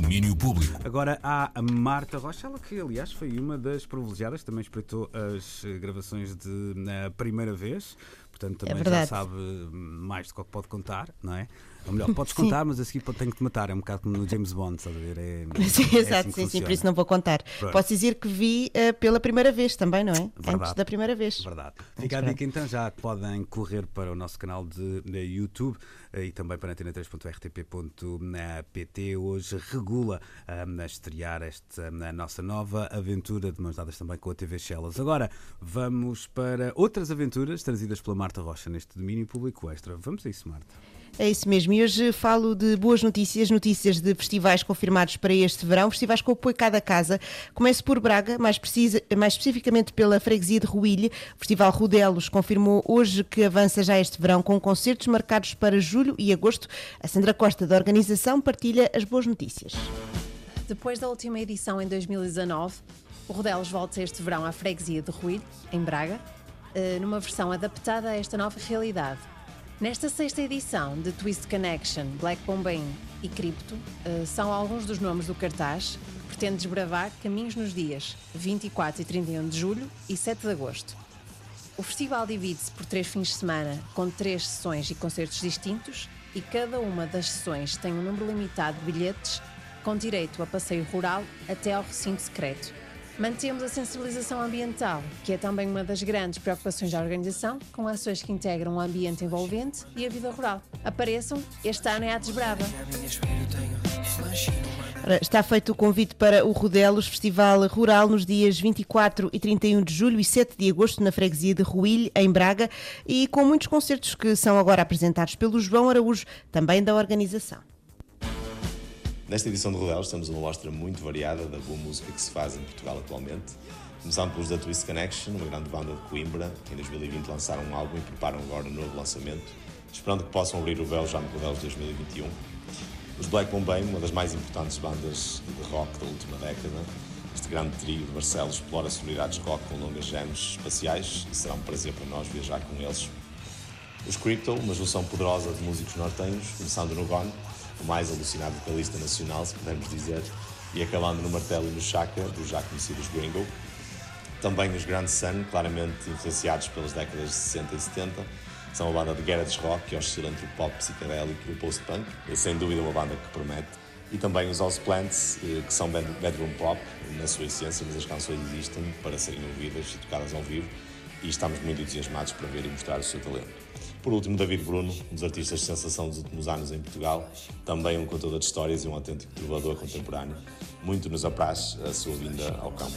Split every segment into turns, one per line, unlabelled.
Domínio Público.
Agora há a Marta Rocha, ela que aliás foi uma das privilegiadas, também espreitou as gravações de na primeira vez, portanto também já sabe mais do que pode contar, não é? Ou melhor, podes contar, mas a seguir tenho que te matar. É um bocado como no James Bond, estás a ver? É,
sim, é exato, assim sim, sim, por isso não vou contar. Pronto. Posso dizer que vi uh, pela primeira vez também, não é? Verdade. Antes da primeira vez.
Verdade. Fica a dica então, já podem correr para o nosso canal de, de YouTube uh, e também para antena3.rtp.pt. Hoje regula um, a estrear esta a nossa nova aventura de mãos dadas também com a TV Shellas. Agora vamos para outras aventuras trazidas pela Marta Rocha neste domínio público extra. Vamos a isso, Marta.
É isso mesmo. E hoje falo de boas notícias, notícias de festivais confirmados para este verão, festivais com apoio cada casa. Começo por Braga, mais, precisa, mais especificamente pela freguesia de Ruilhe. O Festival Rodelos confirmou hoje que avança já este verão com concertos marcados para julho e agosto. A Sandra Costa, da organização, partilha as boas notícias.
Depois da última edição em 2019, o Rodelos volta este verão à freguesia de Ruilhe, em Braga, numa versão adaptada a esta nova realidade. Nesta sexta edição de Twist Connection, Black Bombay e Crypto, eh, são alguns dos nomes do cartaz que pretende desbravar caminhos nos dias 24 e 31 de julho e 7 de agosto. O festival divide-se por três fins de semana, com três sessões e concertos distintos, e cada uma das sessões tem um número limitado de bilhetes, com direito a passeio rural até ao recinto secreto. Mantemos a sensibilização ambiental, que é também uma das grandes preocupações da organização, com ações que integram o ambiente envolvente e a vida rural. Apareçam, este ano é a Desbrava.
Está feito o convite para o Rodelos Festival Rural nos dias 24 e 31 de julho e 7 de agosto na freguesia de Ruilhe, em Braga, e com muitos concertos que são agora apresentados pelo João Araújo, também da organização.
Nesta edição de Rodelos temos uma mostra muito variada da boa música que se faz em Portugal atualmente. Começando pelos da Twist Connection, uma grande banda de Coimbra, que em 2020 lançaram um álbum e preparam agora um novo lançamento, esperando que possam abrir o véu já no Rodelos 2021. Os Black Bombay, uma das mais importantes bandas de rock da última década. Este grande trio de Marcelo explora sonoridades rock com longas jams espaciais e será um prazer para nós viajar com eles. Os Crypto, uma junção poderosa de músicos nortenhos, começando no Gone, o mais alucinado vocalista nacional, se pudermos dizer, e acabando no martelo e no chaka, dos já conhecidos Gringo. Também os Grand Sun, claramente influenciados pelas décadas de 60 e 70, são uma banda de garage rock que oscila entre o pop psicadélico e o post-punk, é sem dúvida uma banda que promete. E também os House Plants, eh, que são bedroom pop na sua essência, mas as canções existem para serem ouvidas e tocadas ao vivo, e estamos muito entusiasmados para ver e mostrar o seu talento. Por último, David Bruno, um dos artistas de sensação dos últimos anos em Portugal, também um contador de histórias e um autêntico trovador contemporâneo. Muito nos apraz a sua vinda ao campo.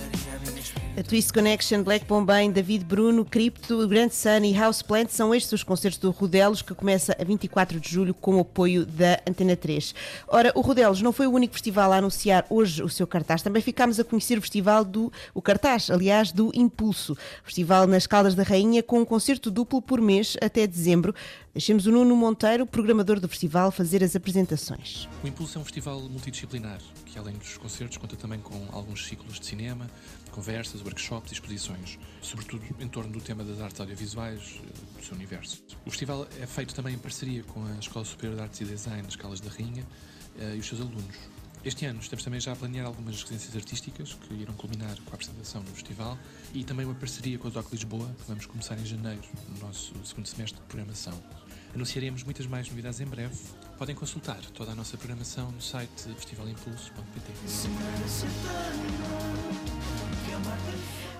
A Twist Connection, Black Bombay, David Bruno, Crypto, Grand Sun e House Plant são estes os concertos do Rodelos, que começa a 24 de julho com o apoio da Antena 3. Ora, o Rodelos não foi o único festival a anunciar hoje o seu cartaz, também ficámos a conhecer o festival do, o cartaz, aliás, do Impulso. Festival nas Caldas da Rainha com um concerto duplo por mês até dezembro. Deixemos o Nuno Monteiro, programador do festival, fazer as apresentações.
O Impulso é um festival multidisciplinar, que além dos concertos conta também com alguns ciclos de cinema, conversas, workshops e exposições, sobretudo em torno do tema das artes audiovisuais, do seu universo. O festival é feito também em parceria com a Escola Superior de Artes e Design, das Calas da Rainha, eh, e os seus alunos. Este ano estamos também já a planear algumas residências artísticas que irão culminar com a apresentação no festival e também uma parceria com a DOC Lisboa, que vamos começar em janeiro, no nosso segundo semestre de programação. Anunciaremos muitas mais novidades em breve. Podem consultar toda a nossa programação no site festivalimpulso.pt.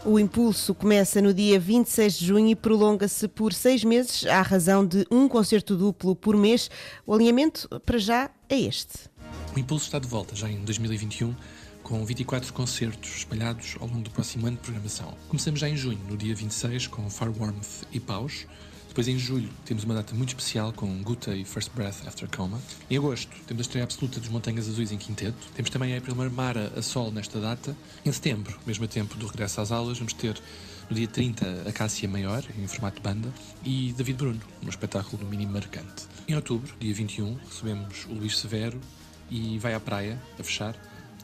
O impulso começa no dia 26 de junho e prolonga-se por seis meses, à razão de um concerto duplo por mês. O alinhamento, para já, é este.
O Impulso está de volta já em 2021 com 24 concertos espalhados ao longo do próximo ano de programação. Começamos já em junho, no dia 26, com Far Warmth e Paus. Depois, em julho, temos uma data muito especial com Guta e First Breath After Coma. Em agosto, temos a estreia absoluta dos Montanhas Azuis em quinteto. Temos também a April Marmara a sol nesta data. Em setembro, mesmo a tempo do regresso às aulas, vamos ter no dia 30 a Cássia Maior, em formato de banda, e David Bruno, no espetáculo no mínimo marcante. Em outubro, dia 21, recebemos o Luís Severo, e vai à praia, a fechar,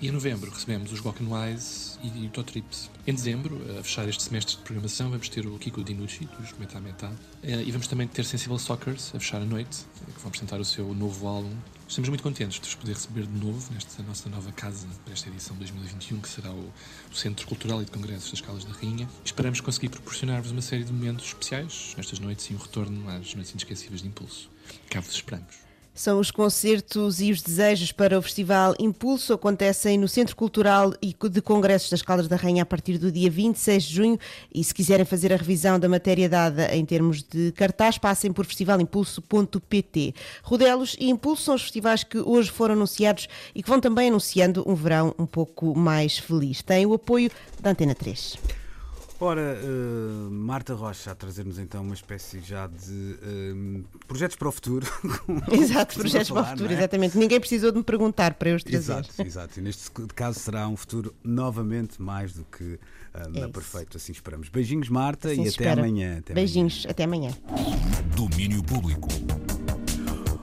E em novembro recebemos os Walking Wise e o Totrips. Em dezembro, a fechar este semestre de programação, vamos ter o Kiko Dinucci, dos Meta Meta. Eh, e vamos também ter Sensible Sockers a fechar a noite, que vão apresentar o seu novo álbum. Estamos muito contentes de vos poder receber de novo nesta nossa nova casa, para esta edição 2021, que será o, Centro Cultural e de Congressos das Calas da Rainha. Esperamos conseguir proporcionar-vos uma série de momentos especiais nestas noites e um retorno às noites inesquecíveis de impulso. Cá vos esperamos.
São os concertos e os desejos para o Festival Impulso. Acontecem no Centro Cultural e de Congressos das Caldas da Rainha a partir do dia 26 de junho. E se quiserem fazer a revisão da matéria dada em termos de cartaz, passem por festivalimpulso.pt. Rodelos e Impulso são os festivais que hoje foram anunciados e que vão também anunciando um verão um pouco mais feliz. Têm o apoio da Antena 3.
Ora, uh, Marta Rocha a trazer-nos então uma espécie já de uh, projetos para o futuro.
Exato, projetos falar, para o futuro, é? exatamente. Ninguém precisou de me perguntar para eu os trazer.
Exato, exato. E neste caso será um futuro novamente mais do que uh, é perfeito, assim esperamos. Beijinhos, Marta, assim e até amanhã,
até Beijinhos,
amanhã.
até amanhã. Domínio Público.